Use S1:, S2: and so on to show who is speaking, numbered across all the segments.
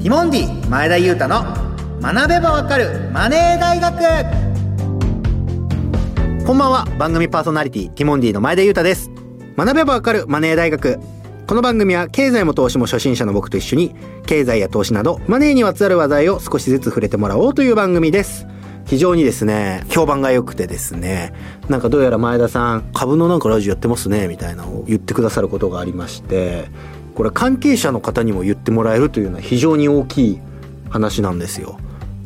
S1: ティモンディ前田裕太の学べばわかるマネー大学。こんばんは番組パーソナリティティモンディの前田裕太です。学べばわかるマネー大学。この番組は経済も投資も初心者の僕と一緒に経済や投資などマネーにまつわる話題を少しずつ触れてもらおうという番組です。非常にですね、評判が良くてですね、なんかどうやら前田さん、株のなんかラジオやってますね、みたいなのを言ってくださることがありまして、これ関係者の方にも言ってもらえるというのは非常に大きい話なんですよ。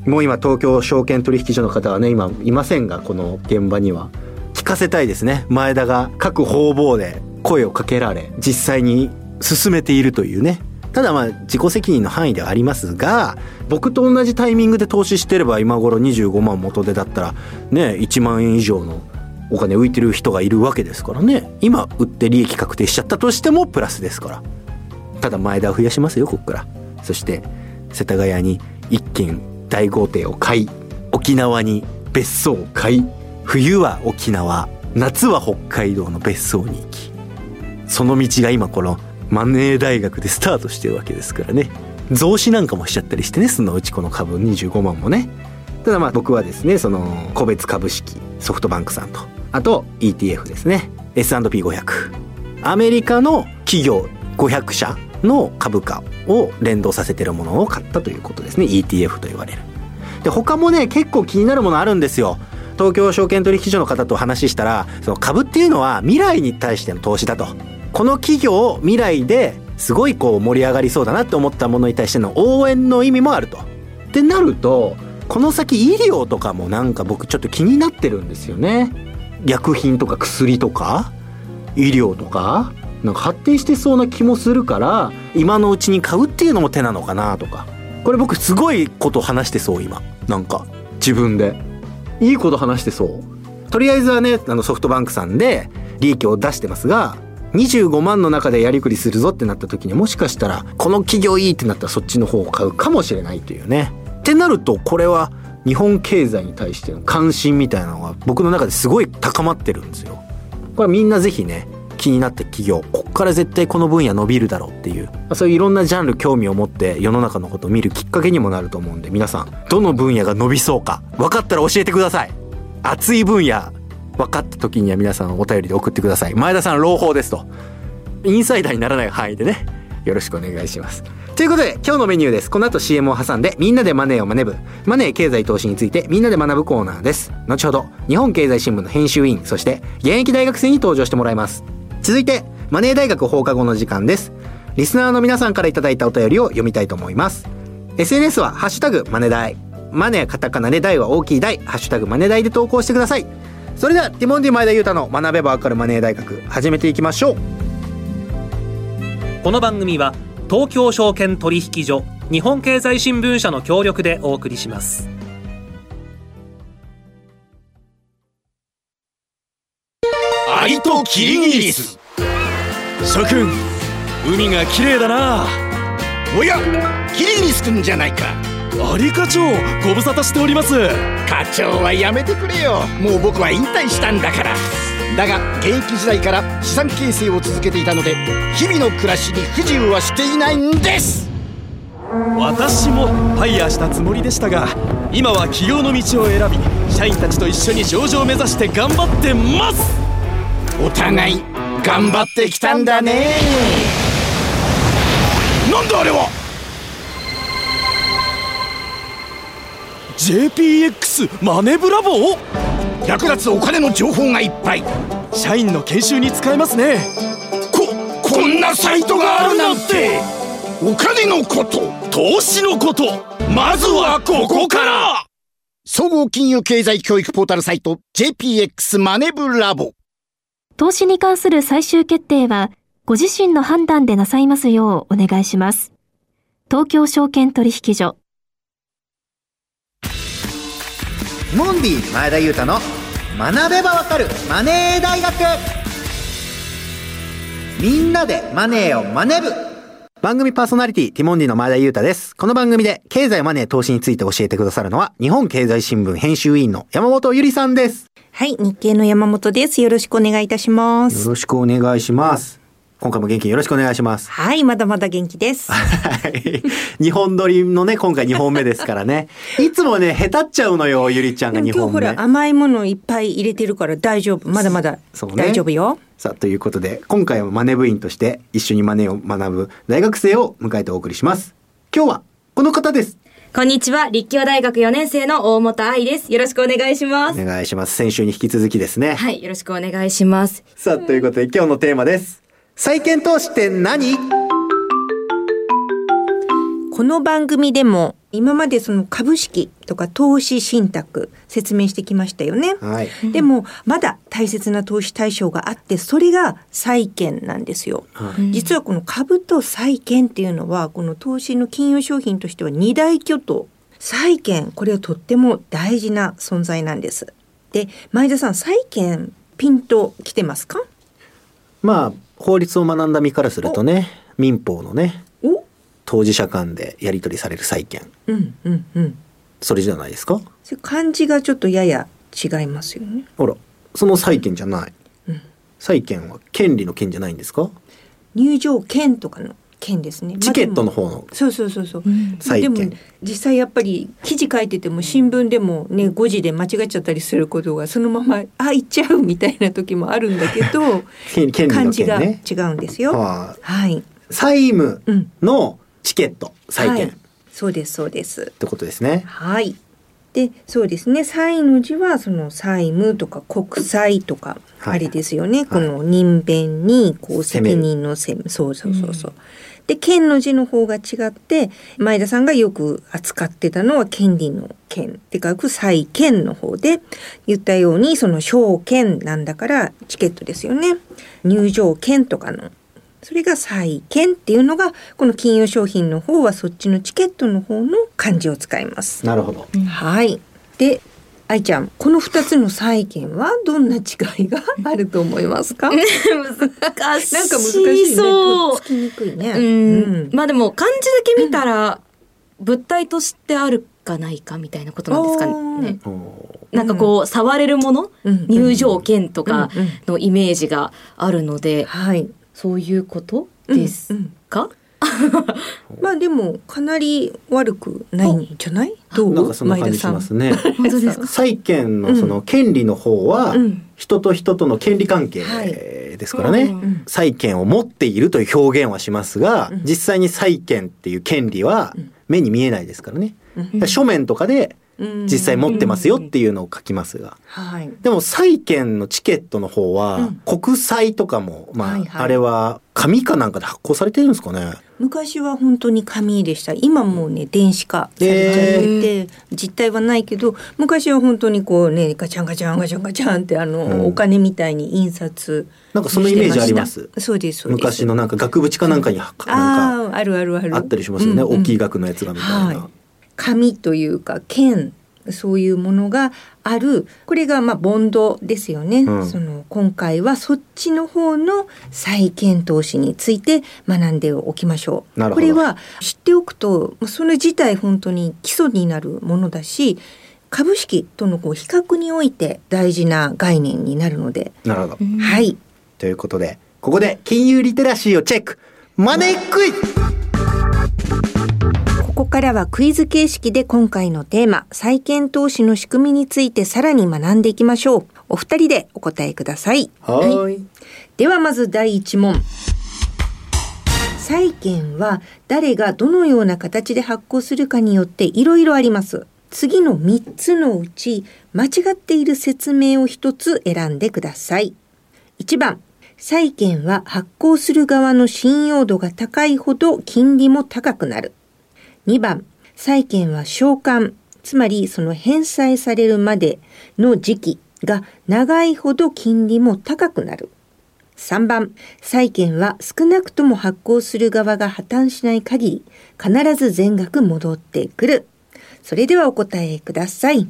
S1: もう今東京証券取引所の方はね、今いませんが、この現場には。聞かせたいですね。前田が各方々で声をかけられ、実際に進めているというね。ただまあ自己責任の範囲ではありますが、僕と同じタイミングで投資してれば今頃25万元手だったらね、1万円以上のお金浮いてる人がいるわけですからね。今売って利益確定しちゃったとしてもプラスですから。ただ前田を増やしますよ、こっから。そして世田谷に一軒大豪邸を買い、沖縄に別荘を買い、冬は沖縄、夏は北海道の別荘に行き、その道が今このマネー大学でスタートしてるわけですからね。増資なんかもしちゃったりしてねそのうちこの株25万もね。ただまあ僕はですねその個別株式ソフトバンクさんとあと ETF ですね。S&P500 アメリカの企業500社。の株価を連動させてるものを買ったということですね。ETF と言われる。で他もね結構気になるものあるんですよ。東京証券取引所の方と話したらその株っていうのは未来に対しての投資だと。この企業未来ですごいこう盛り上がりそうだなって思ったものに対しての応援の意味もあると。ってなるとこの先医療とかもなんか僕ちょっと気になってるんですよね。薬品とか薬とか医療とか。なんか発展してそうな気もするから今のうちに買うっていうのも手なのかなとかこれ僕すごいこと話してそう今なんか自分でいいこと話してそうとりあえずはねあのソフトバンクさんで利益を出してますが25万の中でやりくりするぞってなった時にもしかしたらこの企業いいってなったらそっちの方を買うかもしれないというね。ってなるとこれは日本経済に対しての関心みたいなのが僕の中ですごい高まってるんですよ。これみんなぜひね気になった企業こっから絶対この分野伸びるだろうっていうそういういろんなジャンル興味を持って世の中のことを見るきっかけにもなると思うんで皆さんどの分野が伸びそうか分かったら教えてください熱い分野分かった時には皆さんお便りで送ってください。前田さん朗報ですと。インサイダーにならない範囲でね、よろしくお願いします。ということで、今日のメニューです。この後 CM を挟んで、みんなでマネーを学ぶ、マネー経済投資についてみんなで学ぶコーナーです。後ほど、日本経済新聞の編集委員、そして現役大学生に登場してもらいます。続いて、マネー大学放課後の時間です。リスナーの皆さんから頂いたお便りを読みたいと思います。SNS は、ハッシュタグ、マネ大。マネーカタカナで大は大きい大、ハッシュタグマネ大で投稿してください。それではティモンディ前田裕太の学べばわかるマネー大学始めていきましょう
S2: この番組は東京証券取引所日本経済新聞社の協力でお送りします
S3: アリとキリギリス。諸君海が綺麗だな。
S4: おやキリギリス君じゃないか。
S3: アリ課長ご無沙汰しております。
S4: 課長はやめてくれよ。もう僕は引退したんだから。だが現役時代から資産形成を続けていたので日々の暮らしに不自由はしていないんです。
S3: 私もファイヤーしたつもりでしたが今は起業の道を選び社員たちと一緒に上場を目指して頑張ってます
S4: お互い頑張ってきたんだね。なんだあれは。
S3: JPX マネブラボ
S4: 役立つお金の情報がいっぱい。
S3: 社員の研修に使えますね。
S4: ここんなサイトがあるなんて。お金のこと
S3: 投資のことまずはここから。
S4: 総合金融経済教育ポータルサイト JPX マネブラボ
S5: 投資に関する最終決定はご自身の判断でなさいますようお願いします。東京証券取引所。
S1: モンディ前田裕太の学べばわかるマネー大学。みんなでマネーを学ぶ。番組パーソナリティティモンディの前田裕太です。この番組で経済マネー投資について教えてくださるのは日本経済新聞編集委員の山本ゆりさんです。
S6: はい、日経の山本です。よろしくお願いいたします。
S1: よろしくお願いします。今回も元気によろしくお願いします。
S6: はい、まだまだ元気です。
S1: はい。日本撮りのね、今回2本目ですからね。いつもね、下手っちゃうのよ、ゆりちゃんが2
S6: でも今日
S1: 本目。
S6: ほら甘いものいっぱい入れてるから大丈夫。まだまだ
S1: そうね
S6: 大丈夫よ。
S1: さあ、ということで、今回はマネ部員として一緒にマネを学ぶ大学生を迎えてお送りします。今日は、この方です。
S7: こんにちは、立教大学4年生の大本愛です。よろしくお願いします。
S1: お願いします。先週に引き続きですね。
S7: はい、よろしくお願いします。
S1: さあ、ということで今日のテーマです。債券投資って何？
S6: この番組でも今までその株式とか投資信託説明してきましたよね。
S1: はい。
S6: でもまだ大切な投資対象があってそれが債券なんですよ。
S1: はい
S6: 実はこの株と債券っていうのはこの投資の金融商品としては二大巨頭債券これはとっても大事な存在なんです。で前田さん債券ピンときてますか？
S1: まあ、法律を学んだ身からするとね、民法のね、
S6: お
S1: 当事者間でやり取りされる債権。
S6: うんうんうん。
S1: それじゃないですか？
S6: 漢字がちょっとやや違いますよね。
S1: ほら、その債権じゃない。
S6: うん
S1: 債権は権利の権じゃないんですか？
S6: 入場券とかの券ですね。
S1: チケットの方の
S6: そうそうそうそう。
S1: 債
S6: でも
S1: 権。
S6: 実際やっぱり記事書いてても新聞でもね誤字で間違っちゃったりすることがそのまま あ行っちゃうみたいな時もあるんだけど
S1: 権権利の
S6: 漢字が。違うんですよ。
S1: は
S6: はい。
S1: い。債務
S6: うん。
S1: のチケット、債
S6: はい。そうですそうです。
S1: てことですね。
S6: はい。でそうですね債の字はその債務とか国債とか
S1: はい
S6: あれですよね、
S1: はい
S6: この人弁にこう
S1: 責
S6: 任の責めそうそうそうそう。で権の字の方が違って前田さんがよく扱ってたのは権利の権って書く債権の方で言ったようにその証券なんだからチケットですよね入場券とかのそれが債券っていうのがこの金融商品の方はそっちのチケットの方の漢字を使います。
S1: なるほど。
S6: はい。で、愛ちゃん、この二つの債券はどんな違いが あると思いますか？なんか
S7: 難し
S6: 難しいね。
S7: そう
S6: つきにくいね。
S7: うん。まあでも漢字だけ見たら、物体としてあるかないかみたいなことなんですかね。
S1: お
S7: なんかこう、触れるもの、
S6: うん
S7: 入場券とか
S6: うんうん
S7: のイメージがあるので、
S6: はい。
S7: そういうことです
S6: うんうん
S7: か、
S6: まあでもかなり悪くないんじゃない？どう？
S1: なんかそんな感じしますね。
S7: 本当ですか？
S1: 債権のその権利の方は
S6: うん
S1: 人と人との権利関係
S6: はい
S1: ですからね。
S7: うん
S1: 債権を持っているという表現はしますが、
S6: うん
S1: 実際に債権っていう権利は
S6: うん
S1: 目に見えないですからね。ら書面とかで
S6: うん
S1: 実際持ってますよっていうのを書きますが。
S6: はい。
S1: でも債券のチケットの方は
S6: うん
S1: 国債とかも、まあ、あれは紙かなんかで発行されてるんですかね。
S6: 昔は本当に紙でした。今もうね電子化されちゃってて、実態はないけど昔は本当にこうねガチャンガチャンガチャンガチャンってあの、
S1: うん。
S6: お金みたいに印刷
S1: なんかそのイメージあります？
S6: そうですそうです。
S1: 昔のなんか額縁かなんかになんか
S6: あああるあるある。
S1: あったりしますよね。
S6: うんうん。
S1: 大きい額のやつがみたいな。
S6: はい。紙というか剣そういうものがあるこれがまあボンドですよね、
S1: うん。
S6: その今回はそっちの方の債券投資について学んでおきましょう。
S1: なるほど。
S6: これは知っておくとそれ自体本当に基礎になるものだし株式とのこう比較において大事な概念になるので、
S1: なるほど。
S6: はい。
S1: ということで、ここで金融リテラシーをチェック。マネークイズ
S6: からはクイズ形式で今回のテーマ、債券投資の仕組みについてさらに学んでいきましょう。お二人でお答えください。
S1: はーい。
S6: ではまず第一問。債券は誰がどのような形で発行するかによっていろいろあります。次の3つのうち間違っている説明を1つ選んでください。1番、債券は発行する側の信用度が高いほど金利も高くなる。2番、債券は償還、つまりその返済されるまでの時期が長いほど金利も高くなる。3番、債券は少なくとも発行する側が破綻しない限り、必ず全額戻ってくる。それではお答えください。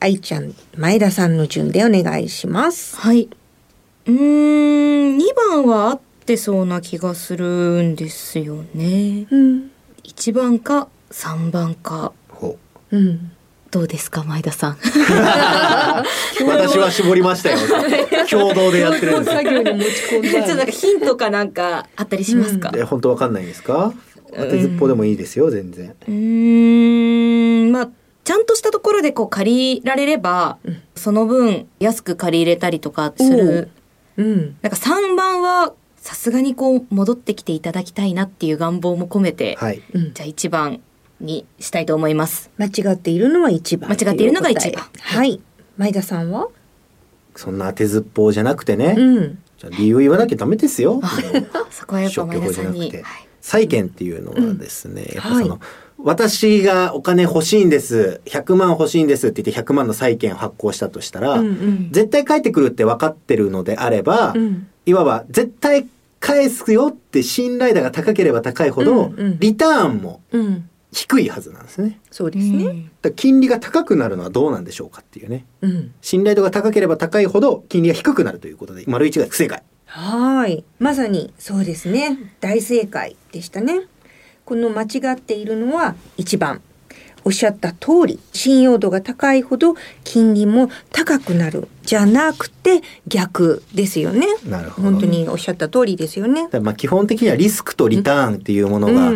S6: 愛ちゃん、前田さんの順でお願いします。
S7: はい。うーん、2番は合ってそうな気がするんですよね。
S6: うん。
S7: 1番か3番か。
S1: ほ
S6: うん。
S7: どうですか前田さん
S1: 私は絞りましたよ。共同でやってるんですよ。
S6: 作業に持ち込ん
S7: ちょっとなんかヒントかなんかあったりしますか、
S1: え、本当わかんないですか？当てずっぽでもいいですよ、全然。
S7: うーんまあちゃんとしたところでこう借りられれば、その分安く借り入れたりとかする
S6: うん。
S7: なんか3番はさすがにこう戻ってきていただきたいなっていう願望も込めて、
S1: はい。
S6: うん
S7: じゃあ1番にしたいと思います。
S6: 間違っているのは一番。
S7: 間違っているのが一番
S6: はい。前田さんは？
S1: そんな当てずっぽうじゃなくてね。
S6: うん。
S1: じゃあ理由言わなきゃダメですよ。
S7: そこはやっぱ前田さんに。
S1: 債券っていうのはですね、やっぱその、
S6: はい
S1: 私がお金欲しいんです、100万欲しいんですって言って100万の債券を発行したとしたら、
S6: うんうん
S1: 絶対返ってくるって分かってるのであれば、
S6: うん
S1: いわば絶対返すよって信頼度が高ければ高いほど、
S6: うんうん
S1: リターンも
S6: うん。
S1: 低いはずなんですね。
S6: そうですね。
S1: だ金利が高くなるのはどうなんでしょうかっていうね。
S6: うん。
S1: 信頼度が高ければ高いほど金利が低くなるということで、丸一が不正解。
S6: はい。まさにそうですね。大正解でしたね。この間違っているのは1番。おっしゃった通り、信用度が高いほど金利も高くなる。じゃなくて逆ですよね。
S1: なるほど
S6: 本当におっしゃった通りですよね
S1: まあ基本的にはリスクとリターンっていうものが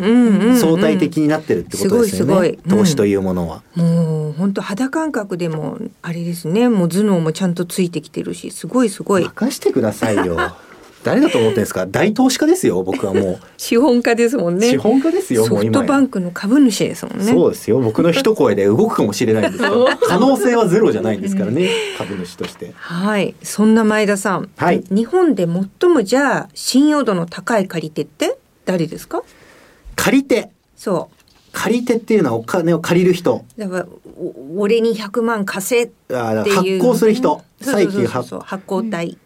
S1: 相対的になってるってことですよね。
S6: すごいすごいうん
S1: 投資というものは。
S6: もう本当肌感覚でもあれですね。もう頭脳もちゃんとついてきてるし、すごいすごい。
S1: 任してくださいよ。誰だと思ってんですか？大投資家ですよ、僕はも
S6: 資本家ですもん
S1: う。
S6: ね。
S1: 資本家ですよ、
S6: ソフト。バンクの株主ですもんね。
S1: そうですよ。僕の一声で動くかもしれないんですから。可能性はゼロじゃないんですからね、株主として。
S6: はい、そんな前田さん、
S1: はい
S6: 日本で最もじゃあ信用度の高い借り手って誰ですか？
S1: 借り手。
S6: そ
S1: 借り手っていうのはお金を借りる人。
S6: う。だからお俺に100万貸せっていう
S1: 発行する人。債券発
S6: そう発行体。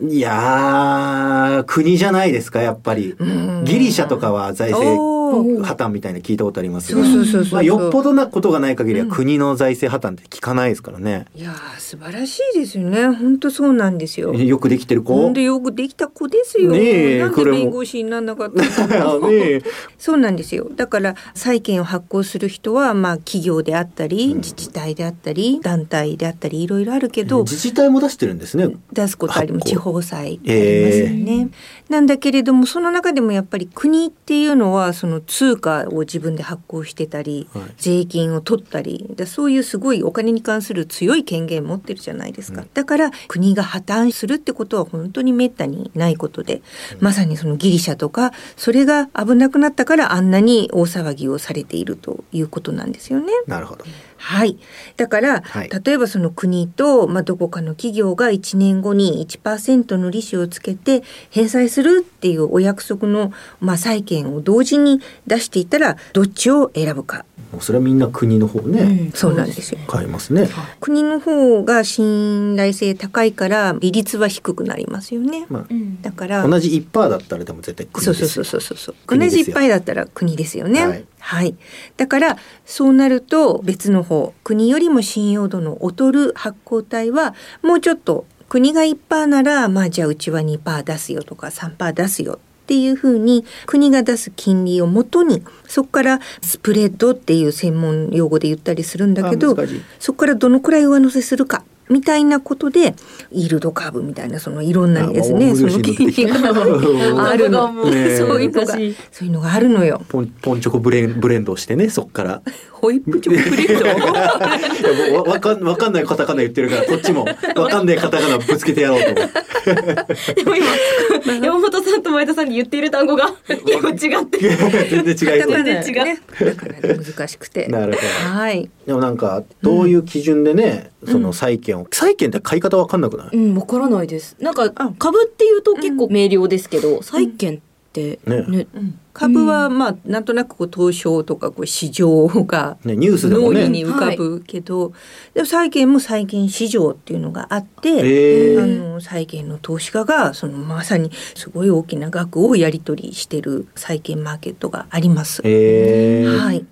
S1: いやー、国じゃないですか、やっぱり。
S6: ん
S1: ギリシャとかは財政破綻みたいなの聞いたことありますが
S6: そうそうそうそう
S1: まあ、よっぽどなことがない限りは国の財政破綻って聞かないですからね。
S6: いやー素晴らしいですよね。本当そうなんですよ。
S1: よくできてる子？
S6: でよくできた子ですよ。
S1: ねえ
S6: なんで弁護士にならなかった そうなんですよ。だから債券を発行する人はまあ企業であったり、自治体であったり団体であったりいろいろあるけど、
S1: 自治体も出してるんですね。
S6: 出すことあります
S1: 発行
S6: 地方債ありますよね、なんだけれどもその中でもやっぱり国っていうのはその通貨を自分で発行してたり、
S1: はい
S6: 税金を取ったりだそういうすごいお金に関する強い権限持ってるじゃないですか、だから国が破綻するってことは本当にめったにないことで、まさにそのギリシャとかそれが危なくなったからあんなに大騒ぎをされているということなんですよね。
S1: なるほど。
S6: はい。だから、
S1: はい
S6: 例えばその国と、まあ、どこかの企業が1年後に1%の利子をつけて返済するっていうお約束の、まあ、債券を同時に出していたら、どっちを選ぶか。
S1: もうそれはみんな国の方ね、
S6: そうなんですよ。
S1: 買いますね。
S6: 国の方が信頼性高いから、利率は低くなりますよね。
S1: ま
S6: だから、
S1: あ、同じ1%だったらでも絶対国
S6: そう
S1: ですよ。
S6: そうそうそうそう。同じいっぱいだったら国ですよね。
S1: はい
S6: はい。だからそうなると別の方国よりも信用度の劣る発行体はもうちょっと国が1%ならまあじゃあうちは2%出すよとか3%出すよっていうふうに国が出す金利をもとにそこからスプレッドっていう専門用語で言ったりするんだけどそこからどのくらい上乗せするかみたいなことでイールドカーブみたいなそのいろんなですねその金利が あるの、そういうのがそういうのがあるのよ。
S1: ポンポンチョコブレンブレンドをしてね、そっから。
S6: ホイップチョコプレート
S1: いやもうわわかんわかんないカタカナ言ってるからこっちも。わかんないカタカナぶつけてやろうと思って
S7: でも今 山本さんと前田さんに言っている単語が結構違って。
S1: 全然違いそう。
S7: 全然違う。
S6: 難しくて。
S1: なるほど。
S6: はい。
S1: でもなんかどういう基準でね、その債券を債券って買い方わかんなくない、
S7: うん、わからないです。なんか株っていうと結構明瞭ですけど、債券って
S1: ね
S7: ね、
S6: 株はまあなんとなくこう東証とかこう市場が
S1: ねニュースでも
S6: 脳裏
S1: ね
S6: に浮かぶけど、でも債券も債券市場っていうのがあって、あの債券の投資家がそのまさにすごい大きな額をやり取りしてる債券マーケットがあります。はい。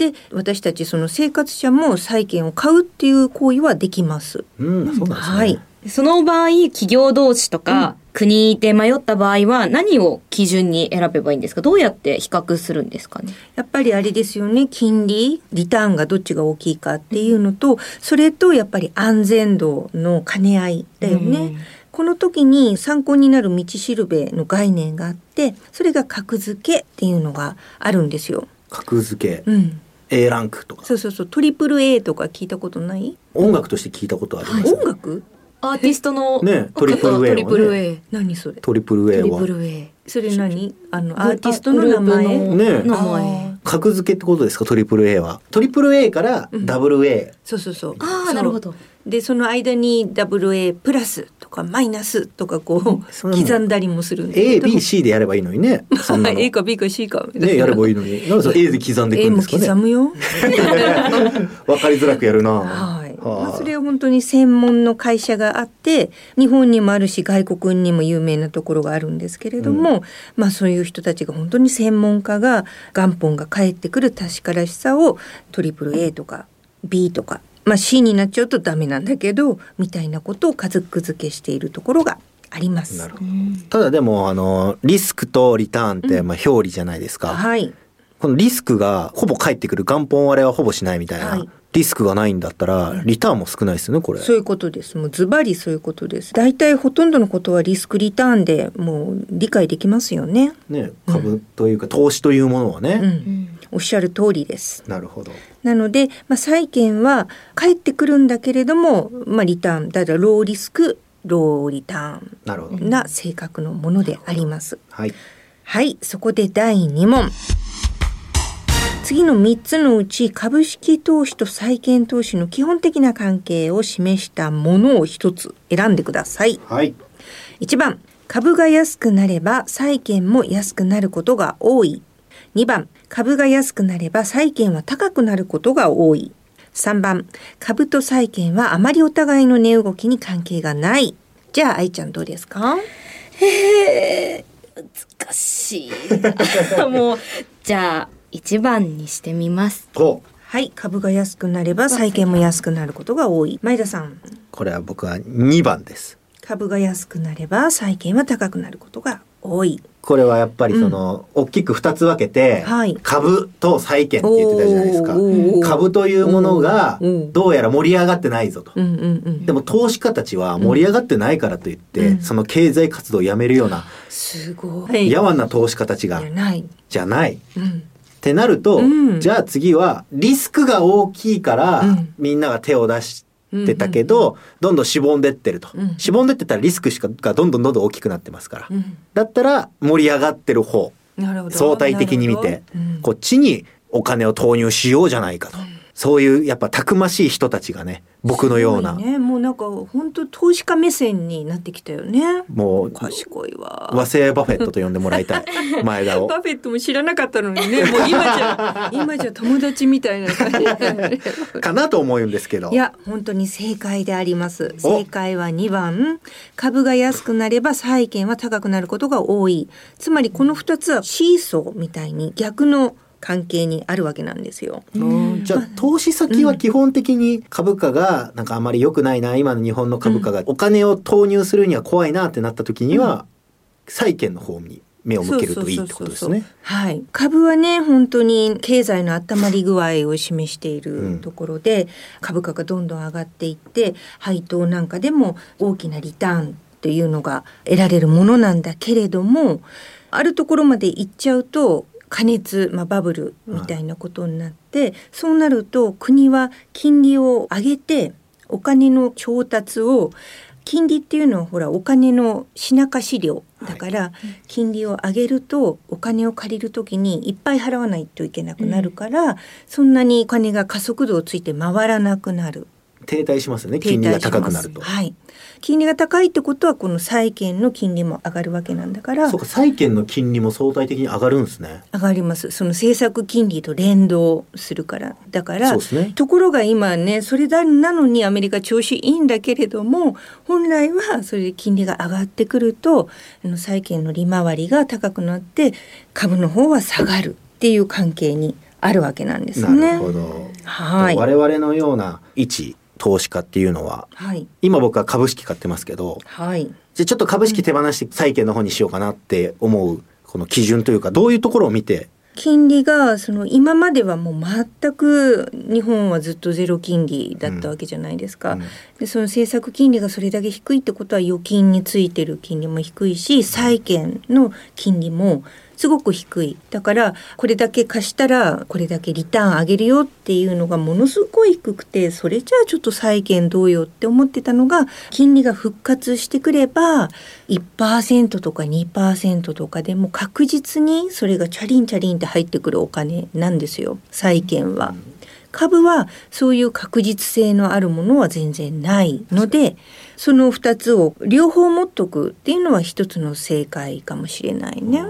S6: で私たちその生活者も債券を買うっていう行為はできます。
S1: うんそうなんですね、
S6: はい。
S7: その場合企業同士とか、国で迷った場合は何を基準に選べばいいんですか？どうやって比較するんですかね？
S6: やっぱりあれですよね。金利リターンがどっちが大きいかっていうのとそれとやっぱり安全度の兼ね合いだよね。
S7: うん。
S6: この時に参考になる道しるべの概念があってそれが格付けっていうのがあるんですよ。
S1: 格付け、
S6: うん、
S1: A ランクとか。
S6: そうそうそう。トリプル A とか聞いたことない？
S1: 音楽として聞いたことあります、
S6: 音楽？
S7: アーティストの
S1: ねトリプル A はね。
S7: トリプル A
S6: 何それ？
S1: トリプル A
S7: トリ
S1: は
S7: プル A
S6: それ何？あのアーティストの名前？
S1: ね
S7: 名
S6: あ
S7: 前。
S6: ー
S1: 格付けってことですか？トリプル A は。トリプル A からダブル A、
S6: そうそうそう。
S7: あ
S6: そう。
S7: あなるほど。
S6: でその間に WA プラス。とかマイナスとかこう刻んだりもするんだけど。
S1: ABC でやればいいのにね。そんなの。
S6: A か B か C か。
S1: ねやればいいのに。なんでそれ A で刻んでい
S6: A も
S1: くんですかね。
S6: 刻むよ。
S1: わかりづらくやるな。
S6: はい。
S1: はあ。
S6: まあ、それは本当に専門の会社があって日本にもあるし外国にも有名なところがあるんですけれども、まあそういう人たちが本当に専門家が元本が返ってくる確からしさをトリプル A とか B とか、まあ、C になっちゃうとダメなんだけどみたいなことを家族付けしているところがあります。
S1: なるほどただでもあのリスクとリターンってまあ表裏じゃないですか、
S6: はい。
S1: このリスクがほぼ返ってくる元本割れはほぼしないみたいな、
S6: はい
S1: リスクがないんだったらリターンも少ないですよねこれ
S6: そういうことです。もうズバリそういうことです。大体ほとんどのことはリスクリターンでもう理解できますよね。
S1: ね株というか投資というものは
S6: う
S1: ね、
S6: ん。おっしゃる通りです。
S1: なるほど
S6: なので、まあ、債券は返ってくるんだけれども、まあ、リターン、だからローリスク、ローリター
S1: なるほど、
S6: ンな性格のものであります。
S1: はい
S6: はい、そこで第2問。次の3つのうち株式投資と債券投資の基本的な関係を示したものを1つ選んでください。
S1: はい
S6: 1番株が安くなれば債券も安くなることが多い2番株が安くなれば債券は高くなることが多い。3番株と債券はあまりお互いの値動きに関係がない。じゃあ愛ちゃんどうですか？
S7: えー、難しいな。もうじゃあ1番にしてみます。
S1: お。
S6: はい株が安くなれば債券も安くなることが多い。前田さん。
S1: これは僕は2番です。
S6: 株が安くなれば債券は高くなることが多い。
S1: これはやっぱりその、大きく2つ分けて、
S6: はい。
S1: 株と債券って言ってたじゃないですか。株というものがどうやら盛り上がってないぞと、
S6: うんうんうん。
S1: でも投資家たちは盛り上がってないからといって、
S6: うん。
S1: その経済活動をやめるような
S6: すごい。
S1: やわな投資家たちがじゃない。
S6: うん。
S1: ってなると、
S6: うん。
S1: じゃあ次はリスクが大きいから、
S6: うん。
S1: みんなが手を出してたけど、どんどんしぼんでってると、
S6: うん。
S1: しぼんでってったらリスクしかがどんどんどんどん大きくなってますから、
S6: うん。
S1: だったら盛り上がってる方相対的に見て、こっちにお金を投入しようじゃないかと、そういうやっぱたくましい人たちがね僕のような、
S6: ね、もうなんか本当投資家目線になってきたよね。
S1: もう
S6: 賢いわ。
S1: 和製バフェットと呼んでもらいたい 前田を
S6: バフェットも知らなかったのにね、もう今じゃ 今じゃ友達みたいな感じ。
S1: かなと思うんですけど
S6: いや本当に正解であります。
S1: お
S6: 正解は2番株が安くなれば債券は高くなることが多い。つまりこの2つはシーソーみたいに逆の関係にあるわけなんですよ。
S1: じゃあ投資先は基本的に株価がなんかあまり良くないな今の日本の株価が。お金を投入するには怖いなってなった時には債券の方に目を向けるといいってことですね。
S6: はい、株はね本当に経済の温まり具合を示しているところで、株価がどんどん上がっていって配当なんかでも大きなリターンっていうのが得られるものなんだけれどもあるところまで行っちゃうと加熱、まあ、バブルみたいなことになって、そうなると国は金利を上げてお金の調達を金利っていうのはほらお金の品貸し料だから、金利を上げるとお金を借りる時にいっぱい払わないといけなくなるから、そんなにお金が加速度をついて回らなくなる。
S1: 停滞しますよね金利が高くなると。
S6: はい。金利が高いってことはこの債券の金利も上がるわけなんだから
S1: そうか債券の金利も相対的に上がるんですね。
S6: 上がりますその政策金利と連動するからだから
S1: そうですね
S6: ところが今ねそれだなのにアメリカ調子いいんだけれども本来はそれで金利が上がってくるとあの債券の利回りが高くなって株の方は下がるっていう関係にあるわけなんです
S1: な
S6: ね。
S1: るほど。
S6: はい
S1: 我々のような位置投資家っていうのは
S6: はい。
S1: 今僕は株式買ってますけど
S6: はい。
S1: じゃあちょっと株式手放して債券の方にしようかなって思うこの基準というかどういうところを見て？
S6: 金利がその今まではもう全く日本はずっとゼロ金利だったわけじゃないですか、
S1: うん
S6: でその政策金利がそれだけ低いってことは預金についてる金利も低いし債券の金利もすごく低いだからこれだけ貸したらこれだけリターン上げるよっていうのがものすごい低くてそれじゃあちょっと債券どうよって思ってたのが金利が復活してくれば1%とか2%とかでも確実にそれがチャリンチャリンって入ってくるお金なんですよ債券は。株はそういう確実性のあるものは全然ないのでその2つを両方持っとくっていうのは一つの正解かもしれないね。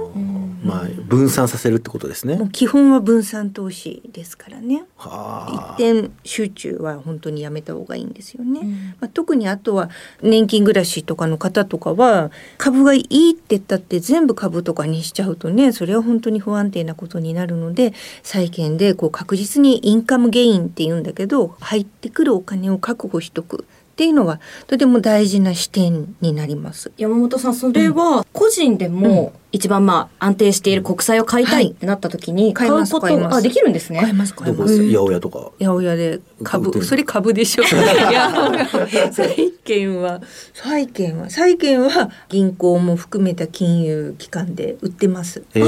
S1: まあ分散させるってことですね。
S6: 基本は分散投資ですからね。
S1: はあ
S6: 一点集中は本当にやめた方がいいんですよね。まあ、特にあとは年金暮らしとかの方とかは株がいいって言ったって全部株とかにしちゃうとねそれは本当に不安定なことになるので債券でこう確実にインカムゲインって言うんだけど入ってくるお金を確保しとくっていうのはとても大事な視点になります。
S7: 山本さん、それは個人でも一番まあ安定している国債を買いたいってなった時に買
S6: うます
S7: こと
S6: 買います。
S7: あできるんですね。
S6: 買います買います。
S1: どこです？か八百屋とか。
S6: 八百屋で株
S1: る
S6: それ株でしょ。債券は債券は債券は銀行も含めた金融機関で売ってます。
S1: へ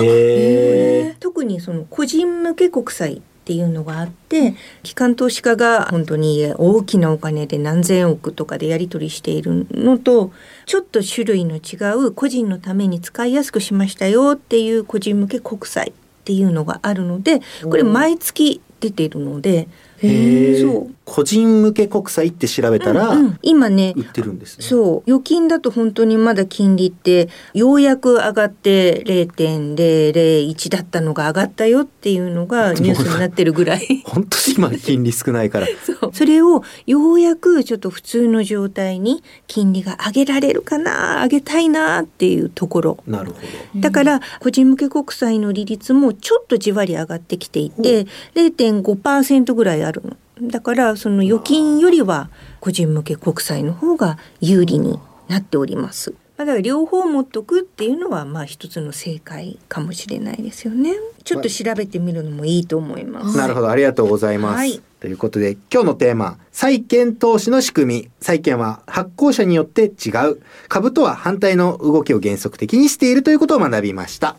S1: え。
S6: 特にその個人向け国債っていうのがあって機関投資家が本当に大きなお金で何千億とかでやり取りしているのとちょっと種類の違う個人のために使いやすくしましたよっていう個人向け国債っていうのがあるのでこれ毎月出ているので
S1: へえ
S6: そう。
S1: 個人向け国債って調べたら
S6: うんうん今ね
S1: 売ってるんですね。
S6: そう預金だと本当にまだ金利ってようやく上がって0.001だったのが上がったよっていうのがニュースになってるぐらい
S1: 本当に今金利少ないから。
S6: そうそれをようやくちょっと普通の状態に金利が上げられるかな上げたいなっていうところ
S1: なるほど。
S6: だから個人向け国債の利率もちょっとじわり上がってきていて0.5%ぐらいあるの。だからその預金よりは個人向け国債の方が有利になっております。まあだから両方持っとくっていうのはまあ一つの正解かもしれないですよね。ちょっと調べてみるのもいいと思います。
S1: なるほど、ありがとうございます。
S6: はい
S1: ということで、今日のテーマ、債券投資の仕組み。債券は発行者によって違う。株とは反対の動きを原則的にしているということを学びました。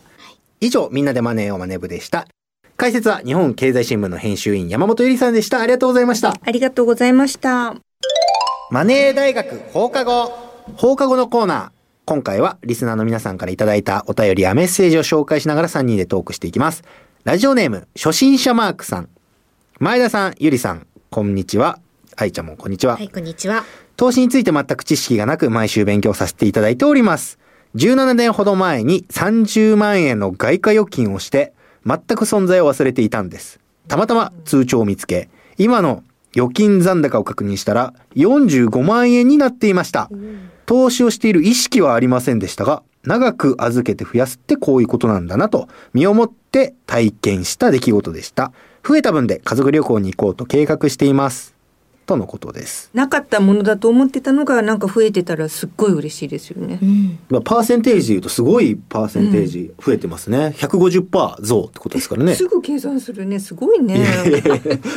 S1: 以上、みんなでマネーをマネ部でした。解説は日本経済新聞の編集員山本ゆりさんでした。ありがとうございました。
S6: ありがとうございました。
S1: マネー大学放課後。放課後のコーナー。今回はリスナーの皆さんからいただいたお便りやメッセージを紹介しながら3人でトークしていきます。ラジオネーム、初心者マークさん。前田さん、ゆりさん、こんにちは。愛ちゃんもこんにちは。
S7: はい、こんにちは。
S1: 投資について全く知識がなく毎週勉強させていただいております。17年ほど前に30万円の外貨預金をして全く存在を忘れていたんです。たまたま通帳を見つけ、今の預金残高を確認したら45万円になっていました。投資をしている意識はありませんでしたが、長く預けて増やすってこういうことなんだなと身をもって体験した出来事でした。増えた分で家族旅行に行こうと計画しています。とのことです。
S6: なかったものだと思ってたのがなんか増えてたらすっごい嬉しいですよね。
S7: うん。
S1: まあ、パーセンテージで言うとすごいパーセンテージ増えてますね。150%増ってことですからね。
S6: すぐ計算するね。すごいね。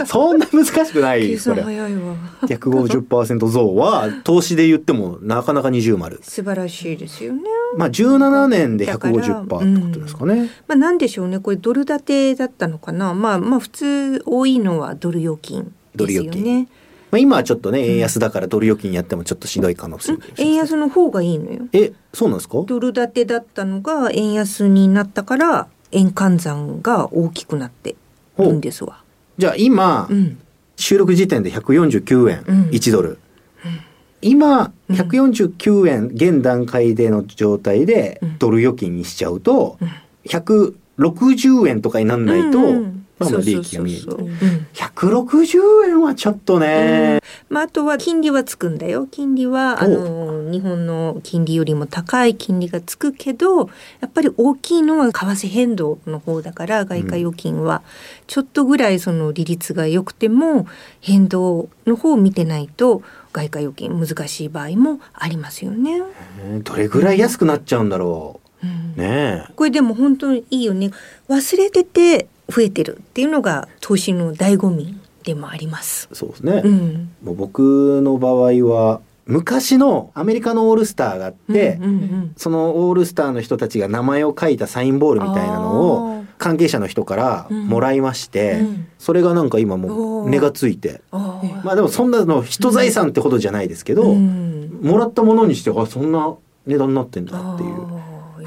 S1: そんな難しくない
S6: 計算
S1: ですこれ。
S6: 早いわ。
S1: 150%増は投資で言ってもなかなか20丸。
S6: 素晴らしいですよね。
S1: まあ17年で
S6: だから
S1: 150%ってことですかね。
S6: まあなんでしょうね。これドル建てだったのかな。まあまあ普通多いのはドル預金ですよ
S1: ドル預
S6: ね。
S1: まあ、今はちょっとね、円安だからドル預金やってもちょっとしんどい可能性も
S6: 円安の方がいいのよ。
S1: え、そうなんですか？
S6: ドル建てだったのが円安になったから円換算が大きくなってるんですわ。
S1: じゃあ今、
S6: うん。
S1: 収録時点で149円、
S6: うん。
S1: 1ドル。今、149円、現段階での状態で
S6: うん。
S1: ドル預金にしちゃうと
S6: うん、
S1: 160円とかになんないと
S6: うんうん
S1: まあまあ利益が見える。
S6: そうそうそううん
S1: 160円はちょっとね、
S6: まあ、あとは金利はつくんだよ。金利はあの日本の金利よりも高い金利がつくけどやっぱり大きいのは為替変動の方だから外貨預金はちょっとぐらいその利率が良くても変動の方を見てないと外貨預金難しい場合もありますよね。
S1: えー。どれぐらい安くなっちゃうんだろ
S6: う。ん。
S1: うねえ。
S6: これでも本当にいいよね。忘れてて増えてるっていうのが投資の醍醐味でもあります。
S1: そうですね、
S6: うん、
S1: もう僕の場合は昔のアメリカのオールスターがあって、
S6: うんうんうん。
S1: そのオールスターの人たちが名前を書いたサインボールみたいなのを関係者の人からもらいまして、
S6: うん。
S1: それがなんか今もう値がついて。まあでもそんなの人財産ってほどじゃないですけど、
S6: うん。
S1: もらったものにしてあそんな値段になってんだっていう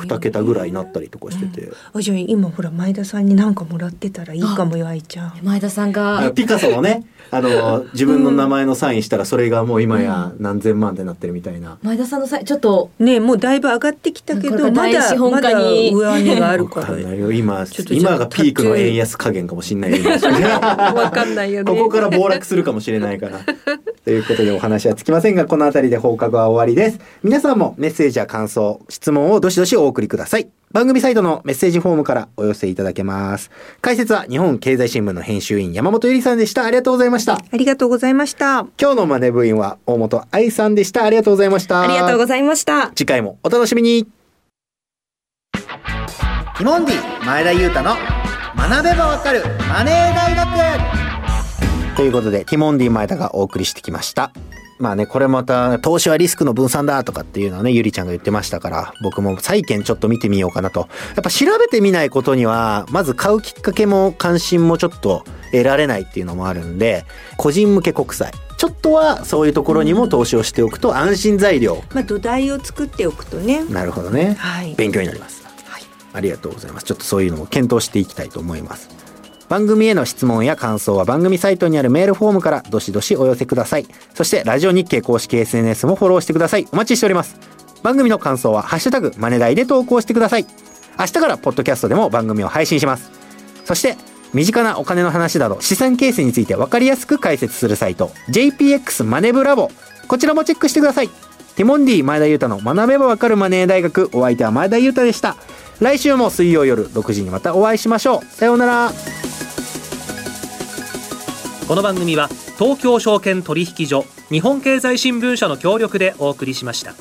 S1: 2桁ぐらいになったりとかしてて、
S6: あじゃあ今ほら前田さんに何かもらってたらいいかもよ愛ちゃん。
S7: 前田さん
S1: あ
S7: が
S1: ピカソのねあの 自分の名前のサインしたらそれがもう今や何千万ってなってるみたいな。
S7: 前田さんのさちょっと
S6: ねえもうだいぶ上がってきたけどまだまだ
S7: 家に
S6: 上値がある
S1: わ
S6: か
S1: から今
S6: ちょっとじゃあ
S1: 今がピークの円安加減かもしれないよ
S6: わかんないよね。
S1: ここから暴落するかもしれないから。ということでお話はつきませんが、この辺りで放課後は終わりです。皆さんもメッセージや感想、質問をどしどしお送りください。番組サイトのメッセージフォームからお寄せいただけます。解説は日本経済新聞の編集員山本ゆりさんでした。ありがとうございました。
S6: ありがとうございました。
S1: 今日のマネ部員は大本愛さんでした。ありがとうございました。
S7: ありがとうございました。
S1: 次回もお楽しみに。ティモンディ前田裕太の学べばわかるマネー大学ということでティモンディ前田がお送りしてきましたまあねこれまた投資はリスクの分散だとかっていうのをねゆりちゃんが言ってましたから僕も債券ちょっと見てみようかなとやっぱ調べてみないことにはまず買うきっかけも関心もちょっと得られないっていうのもあるんで個人向け国債ちょっとはそういうところにも投資をしておくと安心材料
S6: まあ土台を作っておくとね。
S1: なるほどね。
S6: はい
S1: 勉強になります。ありがとうございます。ちょっとそういうのを検討していきたいと思います。番組への質問や感想は番組サイトにあるメールフォームからどしどしお寄せください。そしてラジオ日経公式 SNS もフォローしてください。お待ちしております。番組の感想はハッシュタグマネダイで投稿してください。明日からポッドキャストでも番組を配信します。そして身近なお金の話など資産形成について分かりやすく解説するサイト JPX マネブラボこちらもチェックしてくださいティモンディ前田裕太の学べばわかるマネー大学お相手は前田裕太でした来週も水曜夜6時にまたお会いしましょうさようなら
S2: この番組は東京証券取引所日本経済新聞社の協力でお送りしました。